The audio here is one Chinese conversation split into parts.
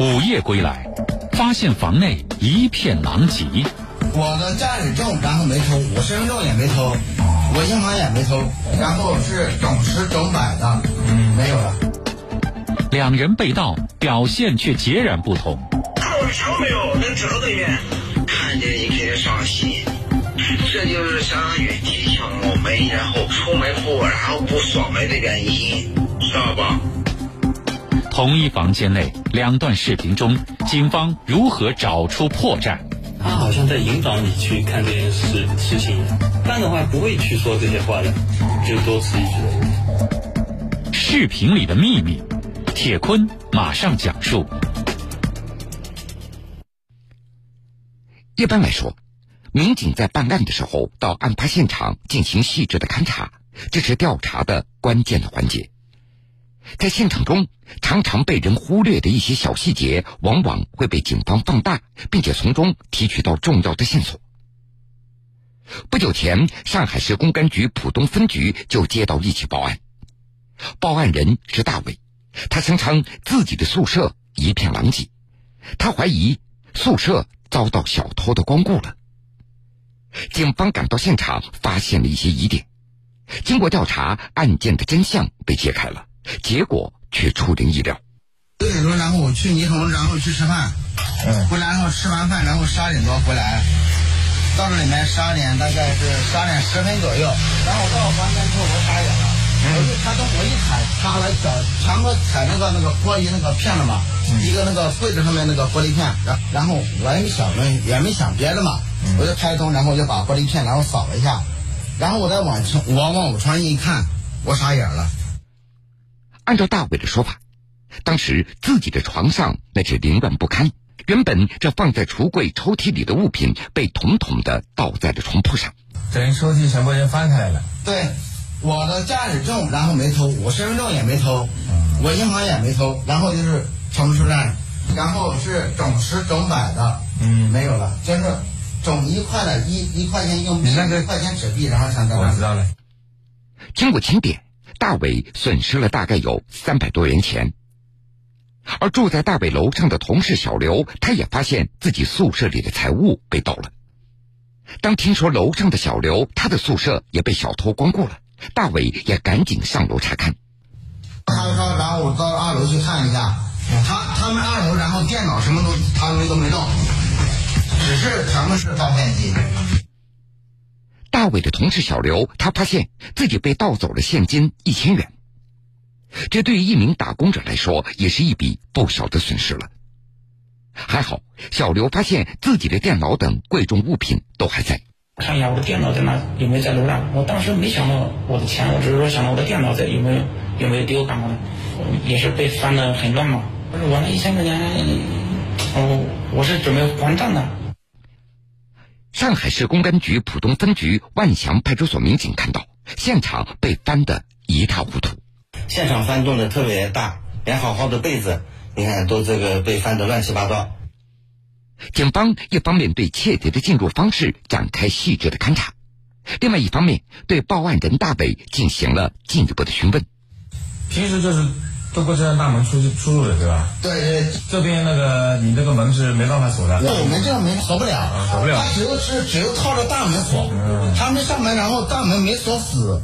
午夜归来，发现房内一片狼藉。我的驾驶证然后没偷，我身份证也没偷，我银行也没偷，然后是整十整百的，嗯，没有了。两人被盗，表现却截然不同。看我枪没有？能知道对面？看见你肯定伤心，这就是相当于提醒我们，然后出门后然后不锁门的原因，知道吧？同一房间内，两段视频中，警方如何找出破绽？他好像在引导你去看这件事事情一样，不然的话不会去说这些话的，就多此一举。视频里的秘密，铁坤马上讲述。一般来说，民警在办案的时候到案发现场进行细致的勘查，这是调查的关键的环节。在现场中，常常被人忽略的一些小细节，往往会被警方放大，并且从中提取到重要的线索。不久前，上海市公安局浦东分局就接到一起报案，报案人是大伟，他声称自己的宿舍一片狼藉，他怀疑宿舍遭到小偷的光顾了。警方赶到现场，发现了一些疑点，经过调查，案件的真相被揭开了。结果却出人意料。六点钟，然后我去霓虹，然后去吃饭，嗯，回来然后吃完饭，然后十二点多回来，到这里面十二点大概是十二点十分左右，然后我到房间之后我傻眼了，我一踩灯，我一踩擦了脚，全部踩那个那个玻璃那个片了嘛，一个那个柜子上面那个玻璃片，然然后我也没想也没想别的嘛，我就开灯，然后我就把玻璃片然后扫了一下，然后我再往窗我往我床上一看，我傻眼了。按照大伟的说法，当时自己的床上那是凌乱不堪，原本这放在橱柜抽屉里的物品被统统的倒在了床铺上。等于抽屉全部人翻开了。对，我的驾驶证然后没偷，我身份证也没偷，我银行也没偷，然后就是全部出站，然后是整十整百的，嗯，没有了，就是整一块的一一块钱硬币，一块钱纸币，然后全在我知道了。经过清点。大伟损失了大概有三百多元钱，而住在大伟楼上的同事小刘，他也发现自己宿舍里的财物被盗了。当听说楼上的小刘他的宿舍也被小偷光顾了，大伟也赶紧上楼查看。他说：“然后我到二楼去看一下，他他们二楼然后电脑什么都他们都没动，只是全部是照片机。”大伟的同事小刘，他发现自己被盗走了现金一千元，这对于一名打工者来说也是一笔不小的损失了。还好，小刘发现自己的电脑等贵重物品都还在。看一下我的电脑在哪，有没有在楼上？我当时没想到我的钱，我只是说想到我的电脑在有没有有没有丢干嘛的，也是被翻的很乱嘛。我那一千块钱，我我是准备还账的。上海市公安局浦东分局万祥派出所民警看到现场被翻得一塌糊涂，现场翻动的特别大，连好好的被子，你看都这个被翻得乱七八糟。警方一方面对窃贼的进入方式展开细致的勘查，另外一方面对报案人大伟进行了进一步的询问。平时就是。都不知道大门出出入的，对吧？对对，这边那个你这个门是没办法锁的。我们这个门锁不了，锁不了。他只有是只有靠着大门锁，他们上门，然后大门没锁死。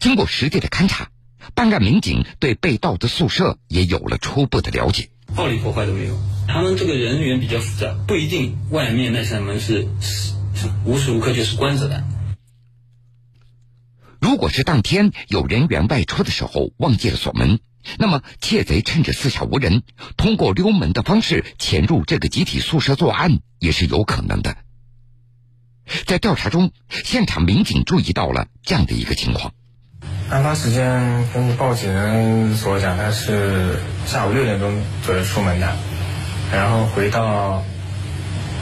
经过实地的勘查，办案民警对被盗的宿舍也有了初步的了解。暴力破坏都没有，他们这个人员比较复杂，不一定外面那扇门是无时无刻就是关着的。如果是当天有人员外出的时候忘记了锁门，那么窃贼趁着四下无人，通过溜门的方式潜入这个集体宿舍作案也是有可能的。在调查中，现场民警注意到了这样的一个情况：案发时间根据报警人所讲，他是下午六点钟左右出门的，然后回到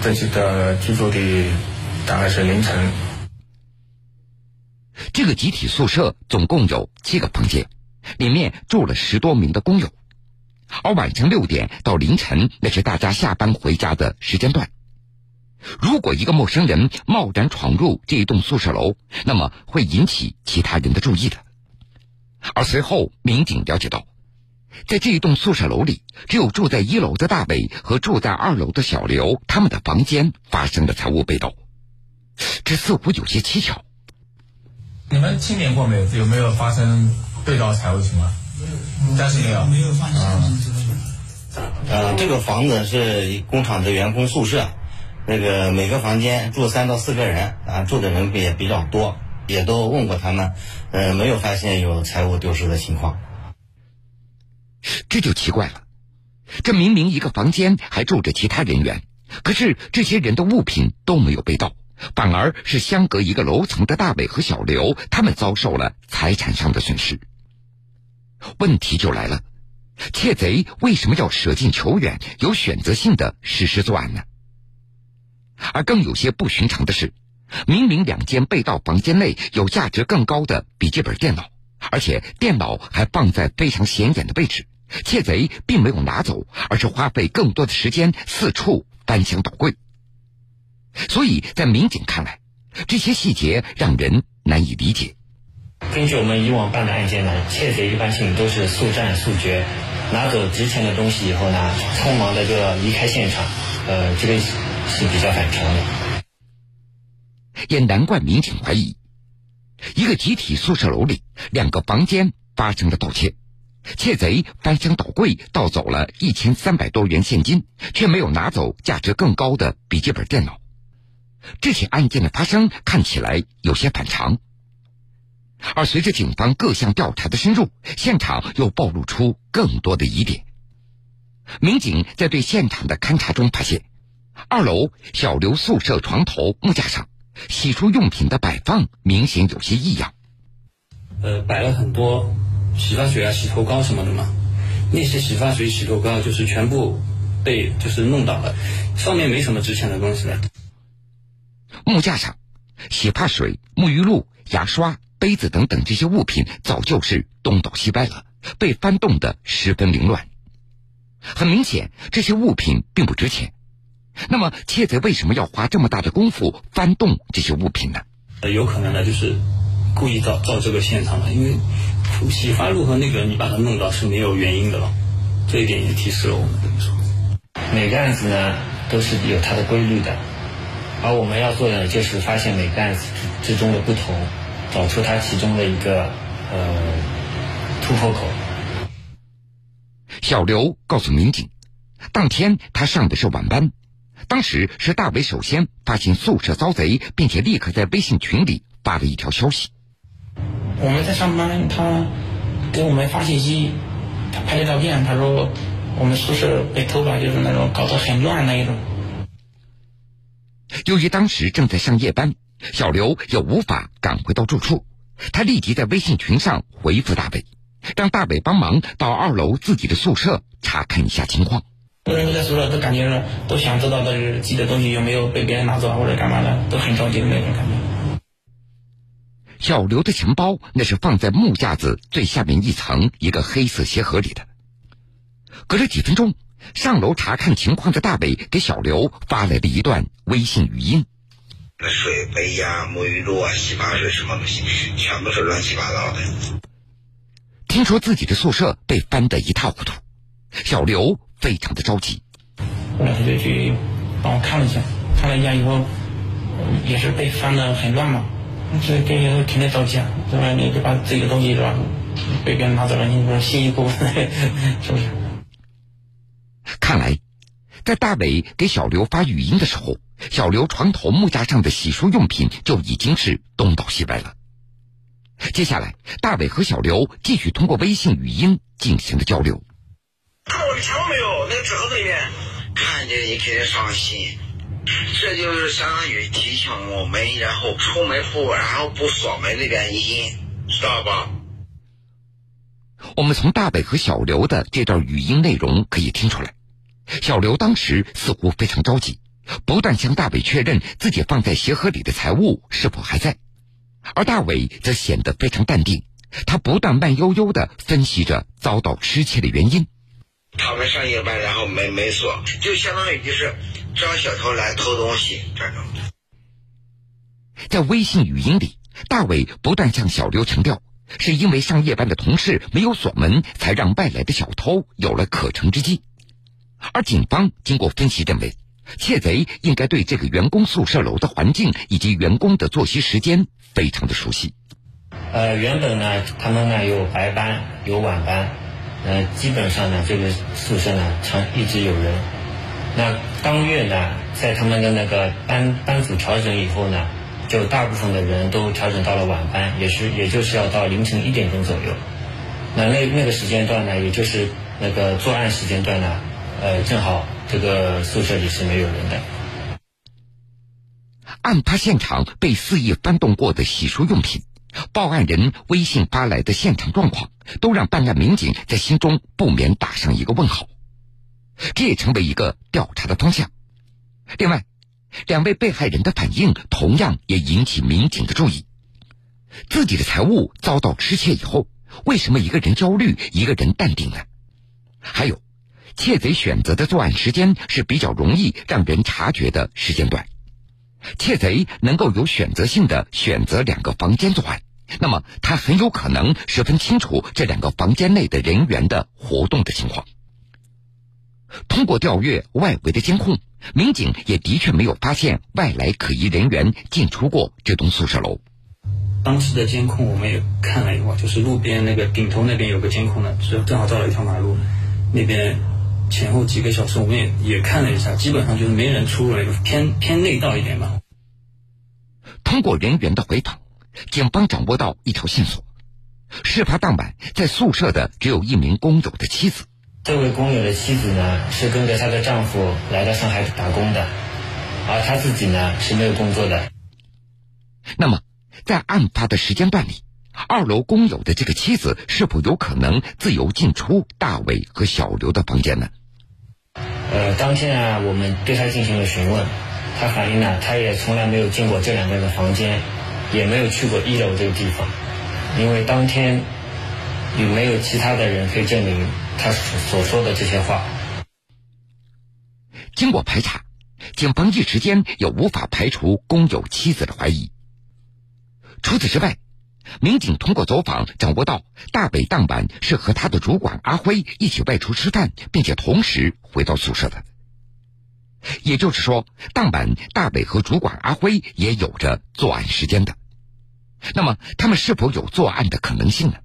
自己的居住地大概是凌晨。这个集体宿舍总共有七个房间，里面住了十多名的工友，而晚上六点到凌晨那是大家下班回家的时间段。如果一个陌生人贸然闯入这一栋宿舍楼，那么会引起其他人的注意的。而随后民警了解到，在这一栋宿舍楼里，只有住在一楼的大伟和住在二楼的小刘，他们的房间发生了财物被盗，这似乎有些蹊跷。你们清点过没有？有没有发生被盗财物情况？暂时没有，没有发现。呃，这个房子是工厂的员工宿舍，那个每个房间住三到四个人，啊，住的人也比较多，也都问过他们，呃，没有发现有财物丢失的情况。这就奇怪了，这明明一个房间还住着其他人员，可是这些人的物品都没有被盗，反而是相隔一个楼层的大伟和小刘，他们遭受了财产上的损失。问题就来了，窃贼为什么要舍近求远，有选择性的实施作案呢？而更有些不寻常的是，明明两间被盗房间内有价值更高的笔记本电脑，而且电脑还放在非常显眼的位置。窃贼并没有拿走，而是花费更多的时间四处翻箱倒柜。所以在民警看来，这些细节让人难以理解。根据我们以往办的案件呢，窃贼一般性都是速战速决，拿走值钱的东西以后呢，匆忙的就要离开现场，呃，这个是比较反常的。也难怪民警怀疑，一个集体宿舍楼里两个房间发生了盗窃。窃贼翻箱倒柜盗走了一千三百多元现金，却没有拿走价值更高的笔记本电脑。这起案件的发生看起来有些反常。而随着警方各项调查的深入，现场又暴露出更多的疑点。民警在对现场的勘查中发现，二楼小刘宿舍床头木架上洗漱用品的摆放明显有些异样。呃，摆了很多。洗发水啊，洗头膏什么的嘛，那些洗发水、洗头膏就是全部被就是弄倒了，上面没什么值钱的东西了。木架上，洗发水、沐浴露、牙刷、杯子等等这些物品早就是东倒西歪了，被翻动的十分凌乱。很明显，这些物品并不值钱。那么，窃贼为什么要花这么大的功夫翻动这些物品呢？呃，有可能呢，就是故意造造这个现场的，因为。洗发露和那个你把它弄到是没有原因的了，这一点也提示了我们。每个案子呢都是有它的规律的，而我们要做的就是发现每个案子之中的不同，找出它其中的一个呃突破口。小刘告诉民警，当天他上的是晚班，当时是大伟首先发现宿舍遭贼，并且立刻在微信群里发了一条消息。我们在上班，他给我们发信息，他拍的照片，他说我们宿舍被偷了，就是那种搞得很乱那一种。由于当时正在上夜班，小刘也无法赶回到住处，他立即在微信群上回复大伟，让大伟帮忙到二楼自己的宿舍查看一下情况。所有人在宿舍都感觉都想知道的是自己的东西有没有被别人拿走或者干嘛的，都很着急的那种感觉。小刘的钱包那是放在木架子最下面一层一个黑色鞋盒里的。隔了几分钟，上楼查看情况的大伟给小刘发来了一段微信语音：“水杯呀、沐浴露啊、洗发水什么东西，全部是乱七八糟的。”听说自己的宿舍被翻得一塌糊涂，小刘非常的着急。后来他就去帮我看了一下，看了一下以后，也是被翻得很乱嘛。这肯定肯定着急啊，对吧？你就把自己的东西是吧，被别人拿走了，你不是辛辛苦苦，是不是？看来，在大伟给小刘发语音的时候，小刘床头木架上的洗漱用品就已经是东倒西歪了。接下来，大伟和小刘继续通过微信语音进行了交流。看我的钱包没有？那个纸盒子里面。看见你肯定伤心。这就是相当于提醒我们，然后出门后然后不锁门的原因，知道吧？我们从大伟和小刘的这段语音内容可以听出来，小刘当时似乎非常着急，不断向大伟确认自己放在鞋盒里的财物是否还在，而大伟则显得非常淡定，他不断慢悠悠的分析着遭到失窃的原因。他们上夜班，然后门没锁，就相当于就是让小偷来偷东西这种。在微信语音里，大伟不断向小刘强调，是因为上夜班的同事没有锁门，才让外来的小偷有了可乘之机。而警方经过分析认为，窃贼应该对这个员工宿舍楼的环境以及员工的作息时间非常的熟悉。呃，原本呢，他们呢有白班有晚班，呃，基本上呢这个宿舍呢常一直有人。那当月呢，在他们的那个班班组调整以后呢，就大部分的人都调整到了晚班，也是也就是要到凌晨一点钟左右。那那那个时间段呢，也就是那个作案时间段呢，呃，正好这个宿舍里是没有人的。案发现场被肆意翻动过的洗漱用品。报案人微信发来的现场状况，都让办案民警在心中不免打上一个问号。这也成为一个调查的方向。另外，两位被害人的反应同样也引起民警的注意。自己的财物遭到失窃以后，为什么一个人焦虑，一个人淡定呢？还有，窃贼选择的作案时间是比较容易让人察觉的时间段。窃贼能够有选择性的选择两个房间作案，那么他很有可能十分清楚这两个房间内的人员的活动的情况。通过调阅外围的监控，民警也的确没有发现外来可疑人员进出过这栋宿舍楼。当时的监控我们也看了一会儿，就是路边那个顶头那边有个监控呢，是正好照了一条马路，那边前后几个小时我们也也看了一下，基本上就是没人出入，偏偏内道一点吧。通过人员的回访，警方掌握到一条线索：事发当晚在宿舍的只有一名工友的妻子。这位工友的妻子呢，是跟着她的丈夫来到上海打工的，而她自己呢是没有工作的。那么，在案发的时间段里，二楼工友的这个妻子是否有可能自由进出大伟和小刘的房间呢？当天啊，我们对他进行了询问，他反映呢，他也从来没有进过这两个人的房间，也没有去过一楼这个地方，因为当天也没有其他的人可以证明。他所说的这些话，经过排查，警方一时间也无法排除工友妻子的怀疑。除此之外，民警通过走访掌握到，大北当晚是和他的主管阿辉一起外出吃饭，并且同时回到宿舍的。也就是说，当晚大北和主管阿辉也有着作案时间的。那么，他们是否有作案的可能性呢？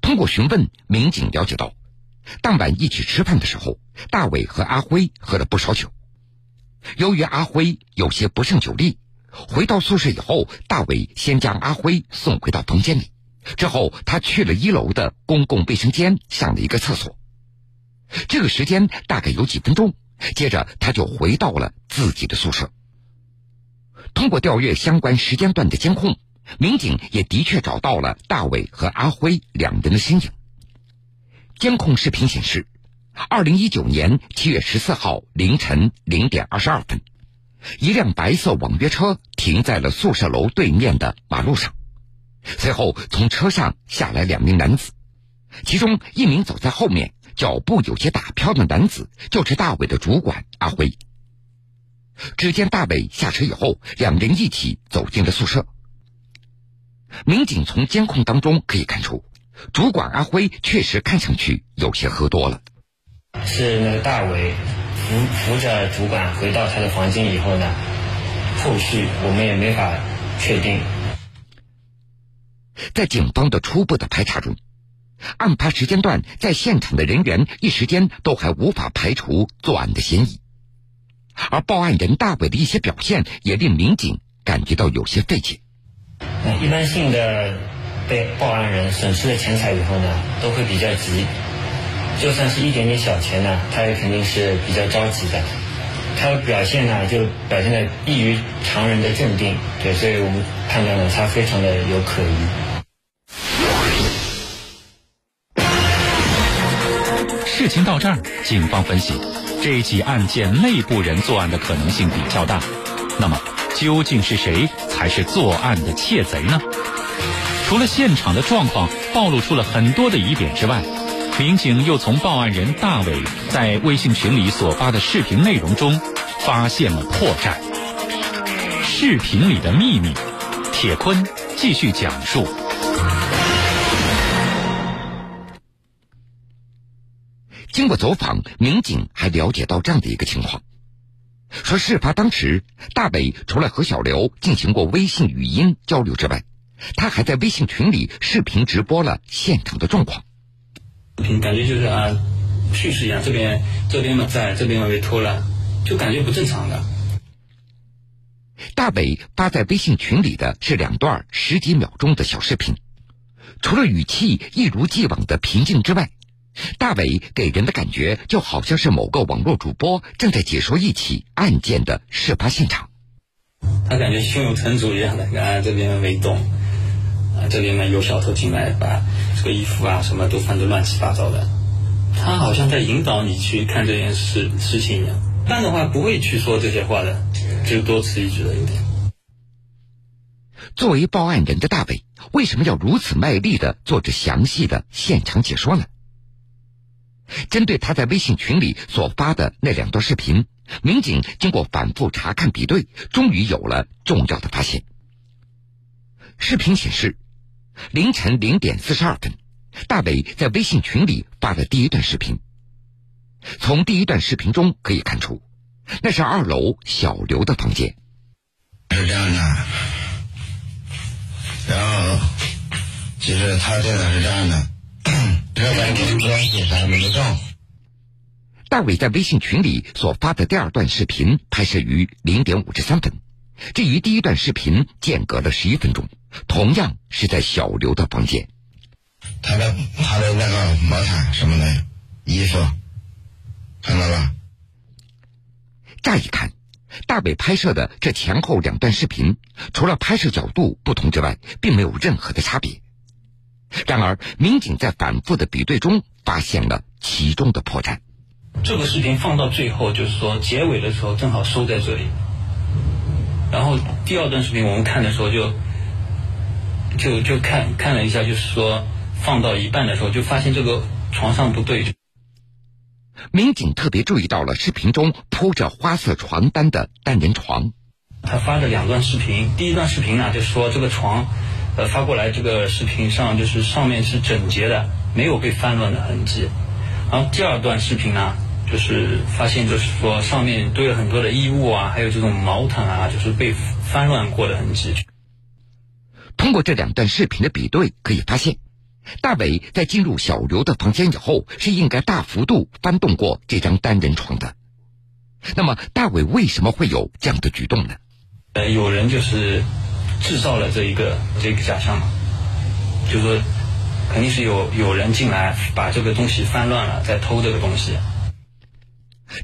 通过询问，民警了解到，当晚一起吃饭的时候，大伟和阿辉喝了不少酒。由于阿辉有些不胜酒力，回到宿舍以后，大伟先将阿辉送回到房间里，之后他去了一楼的公共卫生间上了一个厕所。这个时间大概有几分钟，接着他就回到了自己的宿舍。通过调阅相关时间段的监控。民警也的确找到了大伟和阿辉两人的身影。监控视频显示，二零一九年七月十四号凌晨零点二十二分，一辆白色网约车停在了宿舍楼对面的马路上。随后，从车上下来两名男子，其中一名走在后面、脚步有些打飘的男子，就是大伟的主管阿辉。只见大伟下车以后，两人一起走进了宿舍。民警从监控当中可以看出，主管阿辉确实看上去有些喝多了。是那个大伟扶扶着主管回到他的房间以后呢，后续我们也没法确定。在警方的初步的排查中，案发时间段在现场的人员一时间都还无法排除作案的嫌疑，而报案人大伟的一些表现也令民警感觉到有些费解。一般性的被报案人损失了钱财以后呢，都会比较急，就算是一点点小钱呢，他也肯定是比较着急的。他的表现呢，就表现的异于常人的镇定，对，所以我们判断呢，他非常的有可疑。事情到这儿，警方分析，这起案件内部人作案的可能性比较大。那么。究竟是谁才是作案的窃贼呢？除了现场的状况暴露出了很多的疑点之外，民警又从报案人大伟在微信群里所发的视频内容中发现了破绽。视频里的秘密铁坤继续讲述。经过走访民警还了解到这样的一个情况。说事发当时大伟除了和小刘进行过微信语音交流之外他还在微信群里视频直播了现场的状况。感觉就是啊，叙事一样，这边这边嘛在，这边嘛被偷了，就感觉不正常的。大伟发在微信群里的是两段十几秒钟的小视频，除了语气一如既往的平静之外，大伟给人的感觉就好像是某个网络主播正在解说一起案件的事发现场。他感觉胸有成竹一样的，啊这边没动，啊这边呢有小偷进来把这个衣服啊什么都翻得乱七八糟的，他好像在引导你去看这件事事情一样。一般的话不会去说这些话的，就多此一举了有点。作为报案人的大伟，为什么要如此卖力的做着详细的现场解说呢？针对他在微信群里所发的那两段视频，民警经过反复查看比对，终于有了重要的发现。视频显示，凌晨零点四十二分，大伟在微信群里发的第一段视频。从第一段视频中可以看出，那是二楼小刘的房间。是这样的，然后其实他 这个是这样的。大伟在微信群里所发的第二段视频拍摄于零点五十三分，这与第一段视频间隔了十一分钟，同样是在小刘的房间。他的他的那个毛毯什么的衣服，看到了。乍一看，大伟拍摄的这前后两段视频，除了拍摄角度不同之外，并没有任何的差别。然而，民警在反复的比对中发现了其中的破绽。这个视频放到最后，就是说结尾的时候正好收在这里。然后第二段视频我们看的时候，就就就看看了一下，就是说放到一半的时候，就发现这个床上不对。民警特别注意到了视频中铺着花色床单的单人床。他发的两段视频，第一段视频呢，就是说这个床。呃，发过来这个视频上就是上面是整洁的，没有被翻乱的痕迹。然后第二段视频呢，就是发现就是说上面堆了很多的衣物啊，还有这种毛毯啊，就是被翻乱过的痕迹。通过这两段视频的比对，可以发现，大伟在进入小刘的房间以后，是应该大幅度翻动过这张单人床的。那么，大伟为什么会有这样的举动呢？呃，有人就是。制造了这一个这个假象嘛，就说肯定是有有人进来把这个东西翻乱了，在偷这个东西。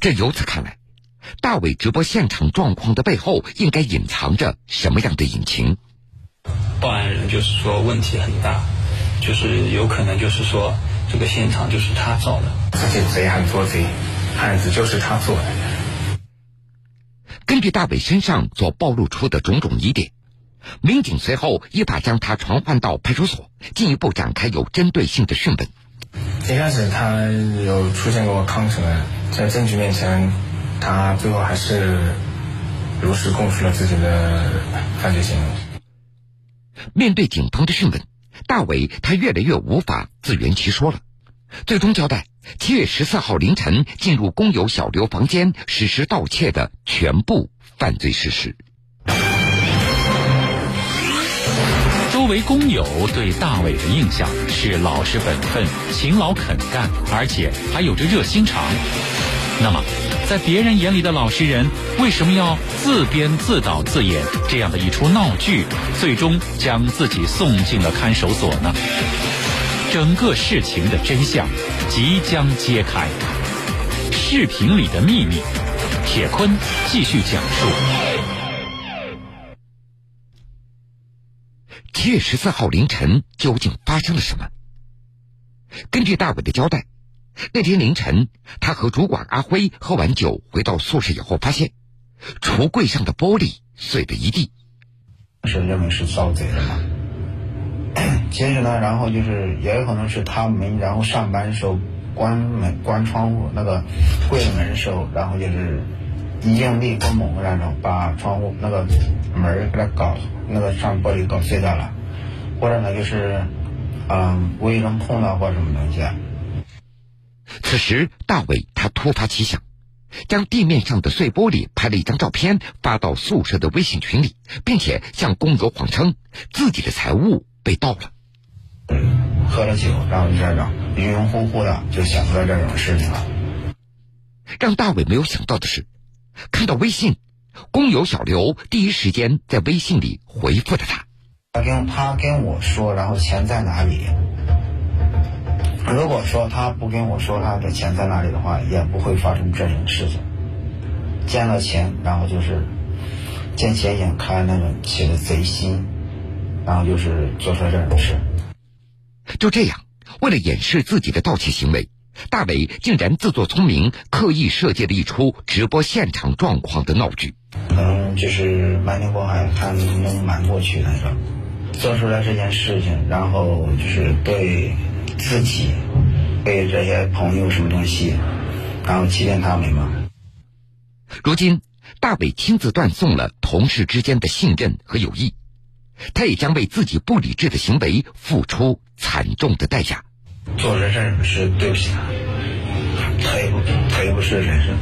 这由此看来，大伟直播现场状况的背后应该隐藏着什么样的隐情？报案人就是说问题很大，就是有可能就是说这个现场就是他造的，这些贼喊捉贼，案子就是他做的。根据大伟身上所暴露出的种种疑点。民警随后一把将他传唤到派出所，进一步展开有针对性的讯问。一开始他有出现过抗争，在证据面前，他最后还是如实供述了自己的犯罪行为。面对警方的讯问，大伟他越来越无法自圆其说了，最终交代七月十四号凌晨进入工友小刘房间实施盗窃的全部犯罪事实。为工友对大伟的印象是老实本分、勤劳肯干，而且还有着热心肠。那么，在别人眼里的老实人，为什么要自编自导自演这样的一出闹剧，最终将自己送进了看守所呢？整个事情的真相即将揭开。视频里的秘密，铁坤继续讲述。七月十四号凌晨，究竟发生了什么？根据大伟的交代，那天凌晨，他和主管阿辉喝完酒回到宿舍以后，发现橱柜上的玻璃碎了一地。是认为 是遭贼的嘛？其实呢，然后就是也有可能是他们，然后上班时候关门、关窗户那个柜门的时候，然后就是一用力过猛，然后把窗户那个门给它搞。那个上玻璃搞碎掉了，或者呢就是，嗯，无意中碰到或什么东西。此时，大伟他突发奇想，将地面上的碎玻璃拍了一张照片发到宿舍的微信群里，并且向工友谎称自己的财物被盗了。喝了酒，然后就这样晕晕乎乎的，就想出来这种事情了。让大伟没有想到的是，看到微信，工友小刘第一时间在微信里回复了他。他跟他跟我说，然后钱在哪里？如果说他不跟我说他的钱在哪里的话，也不会发生这种事情。见了钱，然后就是见钱眼开那种起了贼心，然后就是做出来这种事。就这样，为了掩饰自己的盗窃行为，大伟竟然自作聪明，刻意设计了一出直播现场状况的闹剧。嗯，就是瞒天过海，看能不能瞒过去那种。做出来这件事情，然后就是对自己、对这些朋友什么东西，然后欺骗他们嘛。如今，大伟亲自断送了同事之间的信任和友谊，他也将为自己不理智的行为付出惨重的代价。做人事是对不起他，他也不，他也不是人生。